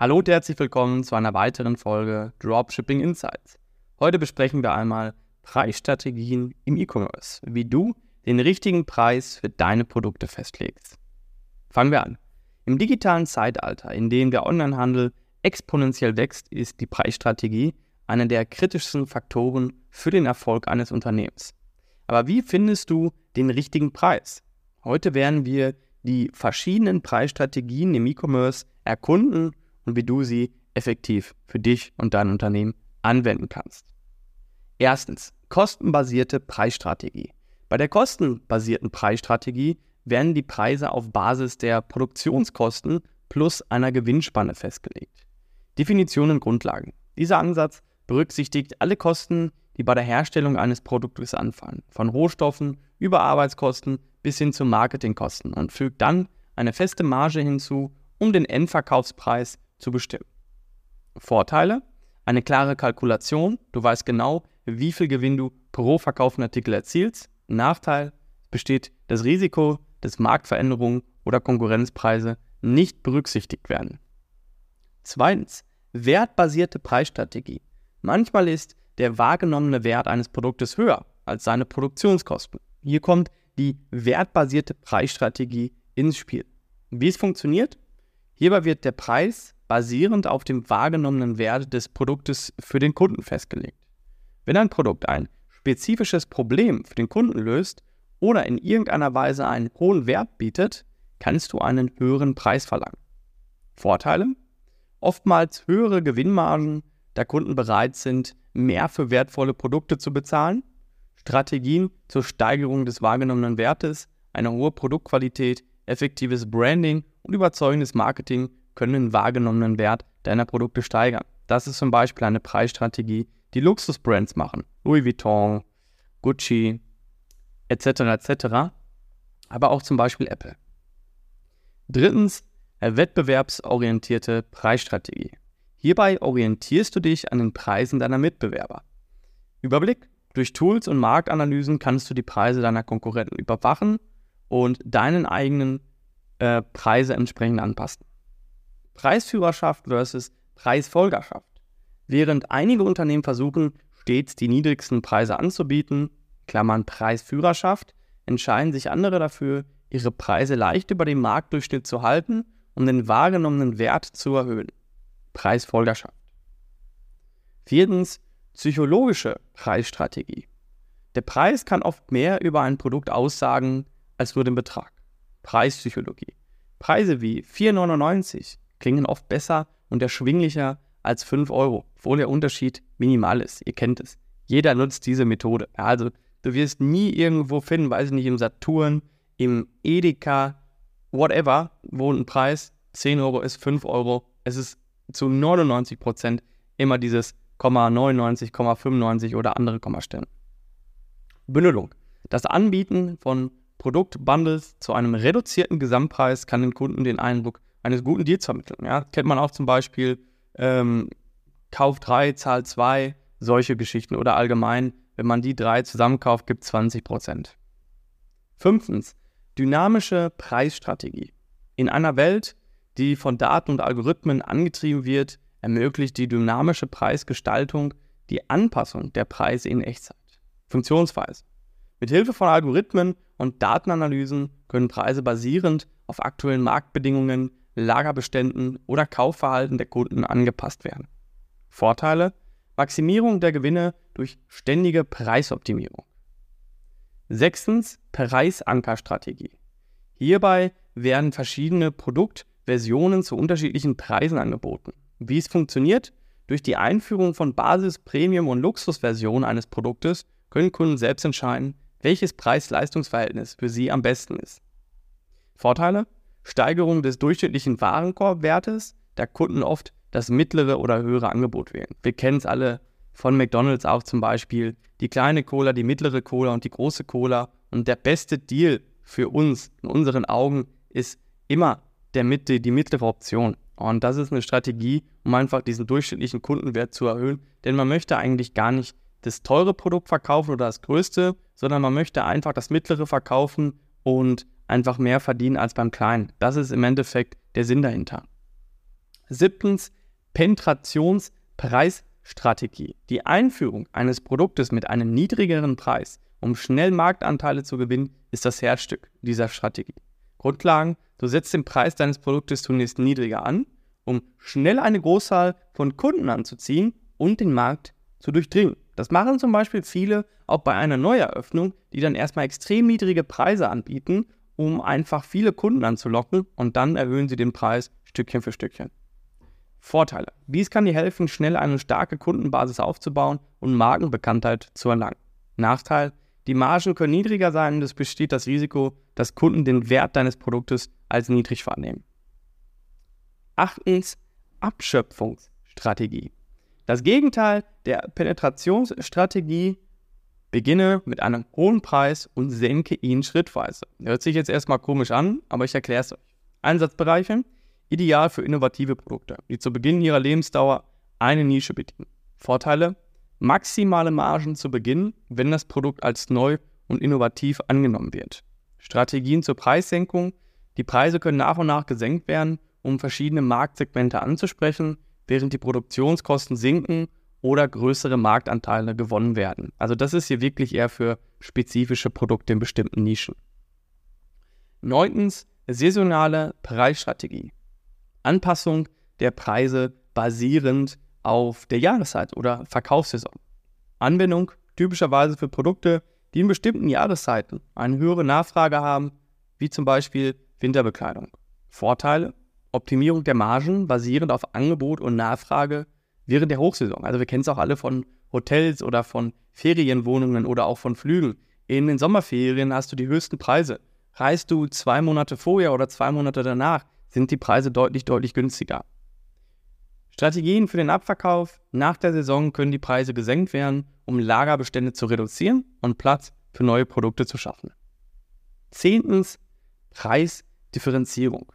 Hallo und herzlich willkommen zu einer weiteren Folge Dropshipping Insights. Heute besprechen wir einmal Preisstrategien im E-Commerce, wie du den richtigen Preis für deine Produkte festlegst. Fangen wir an. Im digitalen Zeitalter, in dem der Onlinehandel exponentiell wächst, ist die Preisstrategie einer der kritischsten Faktoren für den Erfolg eines Unternehmens. Aber wie findest du den richtigen Preis? Heute werden wir die verschiedenen Preisstrategien im E-Commerce erkunden und wie du sie effektiv für dich und dein Unternehmen anwenden kannst. Erstens, kostenbasierte Preisstrategie. Bei der kostenbasierten Preisstrategie werden die Preise auf Basis der Produktionskosten plus einer Gewinnspanne festgelegt. Definition und Grundlagen. Dieser Ansatz berücksichtigt alle Kosten, die bei der Herstellung eines Produktes anfallen, von Rohstoffen über Arbeitskosten bis hin zu Marketingkosten und fügt dann eine feste Marge hinzu, um den Endverkaufspreis zu bestimmen. Vorteile? Eine klare Kalkulation, du weißt genau, wie viel Gewinn du pro verkauften Artikel erzielst. Nachteil? Besteht das Risiko, dass Marktveränderungen oder Konkurrenzpreise nicht berücksichtigt werden. Zweitens, wertbasierte Preisstrategie. Manchmal ist der wahrgenommene Wert eines Produktes höher als seine Produktionskosten. Hier kommt die wertbasierte Preisstrategie ins Spiel. Wie es funktioniert? Hierbei wird der Preis basierend auf dem wahrgenommenen Wert des Produktes für den Kunden festgelegt. Wenn ein Produkt ein spezifisches Problem für den Kunden löst oder in irgendeiner Weise einen hohen Wert bietet, kannst du einen höheren Preis verlangen. Vorteile? Oftmals höhere Gewinnmargen, da Kunden bereit sind, mehr für wertvolle Produkte zu bezahlen. Strategien zur Steigerung des wahrgenommenen Wertes, eine hohe Produktqualität, effektives Branding und überzeugendes Marketing können den wahrgenommenen Wert deiner Produkte steigern. Das ist zum Beispiel eine Preisstrategie, die Luxusbrands machen. Louis Vuitton, Gucci, etc. etc. Aber auch zum Beispiel Apple. Drittens, wettbewerbsorientierte Preisstrategie. Hierbei orientierst du dich an den Preisen deiner Mitbewerber. Überblick. Durch Tools und Marktanalysen kannst du die Preise deiner Konkurrenten überwachen und deinen eigenen äh, Preise entsprechend anpassen. Preisführerschaft versus Preisfolgerschaft. Während einige Unternehmen versuchen, stets die niedrigsten Preise anzubieten, Klammern Preisführerschaft, entscheiden sich andere dafür, ihre Preise leicht über dem Marktdurchschnitt zu halten, um den wahrgenommenen Wert zu erhöhen. Preisfolgerschaft. Viertens, psychologische Preisstrategie. Der Preis kann oft mehr über ein Produkt aussagen als nur den Betrag. Preispsychologie. Preise wie 4,99, klingen oft besser und erschwinglicher als 5 Euro, obwohl der Unterschied minimal ist. Ihr kennt es. Jeder nutzt diese Methode. Also du wirst nie irgendwo finden, weiß ich nicht, im Saturn, im Edeka, whatever, wo ein Preis 10 Euro ist, 5 Euro. Es ist zu 99 Prozent immer dieses 0,99, 0,95 oder andere Kommastellen. Bündelung. Das Anbieten von Produktbundles zu einem reduzierten Gesamtpreis kann den Kunden den Eindruck eines guten Deals vermitteln. Ja? Kennt man auch zum Beispiel ähm, Kauf 3, Zahl 2, solche Geschichten oder allgemein, wenn man die drei zusammenkauft, gibt es 20% Fünftens, dynamische Preisstrategie. In einer Welt, die von Daten und Algorithmen angetrieben wird, ermöglicht die dynamische Preisgestaltung die Anpassung der Preise in Echtzeit. Funktionsweise. Mit Hilfe von Algorithmen und Datenanalysen können Preise basierend auf aktuellen Marktbedingungen Lagerbeständen oder Kaufverhalten der Kunden angepasst werden. Vorteile: Maximierung der Gewinne durch ständige Preisoptimierung. Sechstens Preisankerstrategie. Hierbei werden verschiedene Produktversionen zu unterschiedlichen Preisen angeboten. Wie es funktioniert? Durch die Einführung von Basis-, Premium- und Luxusversionen eines Produktes können Kunden selbst entscheiden, welches Preis-Leistungs-Verhältnis für sie am besten ist. Vorteile? Steigerung des durchschnittlichen Warenkorbwertes, da Kunden oft das mittlere oder höhere Angebot wählen. Wir kennen es alle von McDonald's auch zum Beispiel. Die kleine Cola, die mittlere Cola und die große Cola. Und der beste Deal für uns in unseren Augen ist immer der Mitte, die mittlere Option. Und das ist eine Strategie, um einfach diesen durchschnittlichen Kundenwert zu erhöhen. Denn man möchte eigentlich gar nicht das teure Produkt verkaufen oder das größte, sondern man möchte einfach das mittlere verkaufen und einfach mehr verdienen als beim Kleinen. Das ist im Endeffekt der Sinn dahinter. Siebtens, Penetrationspreisstrategie. Die Einführung eines Produktes mit einem niedrigeren Preis, um schnell Marktanteile zu gewinnen, ist das Herzstück dieser Strategie. Grundlagen, du setzt den Preis deines Produktes zunächst niedriger an, um schnell eine Großzahl von Kunden anzuziehen und den Markt zu durchdringen. Das machen zum Beispiel viele auch bei einer Neueröffnung, die dann erstmal extrem niedrige Preise anbieten, um einfach viele Kunden anzulocken und dann erhöhen sie den Preis Stückchen für Stückchen. Vorteile. Dies kann dir helfen, schnell eine starke Kundenbasis aufzubauen und Markenbekanntheit zu erlangen. Nachteil. Die Margen können niedriger sein und es besteht das Risiko, dass Kunden den Wert deines Produktes als niedrig wahrnehmen. Achtens. Abschöpfungsstrategie. Das Gegenteil der Penetrationsstrategie beginne mit einem hohen Preis und senke ihn schrittweise. Hört sich jetzt erstmal komisch an, aber ich erkläre es euch. Einsatzbereiche ideal für innovative Produkte, die zu Beginn ihrer Lebensdauer eine Nische bedienen. Vorteile: maximale Margen zu Beginn, wenn das Produkt als neu und innovativ angenommen wird. Strategien zur Preissenkung: Die Preise können nach und nach gesenkt werden, um verschiedene Marktsegmente anzusprechen, während die Produktionskosten sinken oder größere Marktanteile gewonnen werden. Also das ist hier wirklich eher für spezifische Produkte in bestimmten Nischen. Neuntens, saisonale Preisstrategie. Anpassung der Preise basierend auf der Jahreszeit oder Verkaufssaison. Anwendung typischerweise für Produkte, die in bestimmten Jahreszeiten eine höhere Nachfrage haben, wie zum Beispiel Winterbekleidung. Vorteile: Optimierung der Margen basierend auf Angebot und Nachfrage während der Hochsaison. Also wir kennen es auch alle von Hotels oder von Ferienwohnungen oder auch von Flügen. In den Sommerferien hast du die höchsten Preise. Reist du zwei Monate vorher oder zwei Monate danach, sind die Preise deutlich, deutlich günstiger. Strategien für den Abverkauf. Nach der Saison können die Preise gesenkt werden, um Lagerbestände zu reduzieren und Platz für neue Produkte zu schaffen. Zehntens, Preisdifferenzierung.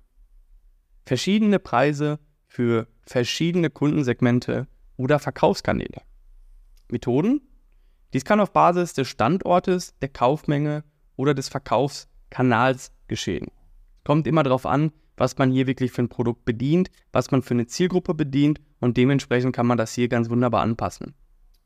Verschiedene Preise für verschiedene Kundensegmente oder Verkaufskanäle. Methoden? Dies kann auf Basis des Standortes, der Kaufmenge oder des Verkaufskanals geschehen. Kommt immer darauf an, was man hier wirklich für ein Produkt bedient, was man für eine Zielgruppe bedient und dementsprechend kann man das hier ganz wunderbar anpassen.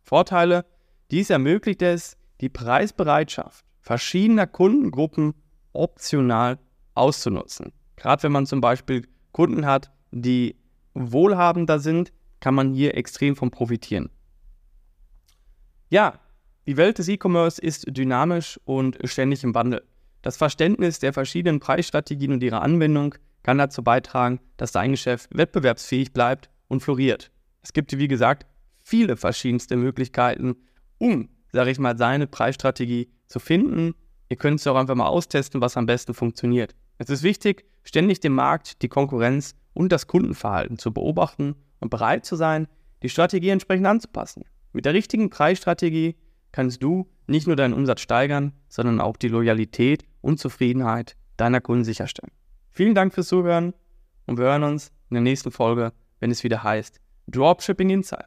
Vorteile, dies ermöglicht es, die Preisbereitschaft verschiedener Kundengruppen optional auszunutzen. Gerade wenn man zum Beispiel Kunden hat, die wohlhabender sind, kann man hier extrem von profitieren. Ja, die Welt des E-Commerce ist dynamisch und ständig im Wandel. Das Verständnis der verschiedenen Preisstrategien und ihrer Anwendung kann dazu beitragen, dass dein Geschäft wettbewerbsfähig bleibt und floriert. Es gibt, wie gesagt, viele verschiedenste Möglichkeiten, um, sage ich mal, seine Preisstrategie zu finden. Ihr könnt es auch einfach mal austesten, was am besten funktioniert. Es ist wichtig, ständig den Markt, die Konkurrenz und das Kundenverhalten zu beobachten und bereit zu sein, die Strategie entsprechend anzupassen. Mit der richtigen Preisstrategie kannst du nicht nur deinen Umsatz steigern, sondern auch die Loyalität und Zufriedenheit deiner Kunden sicherstellen. Vielen Dank fürs Zuhören und wir hören uns in der nächsten Folge, wenn es wieder heißt Dropshipping Insight.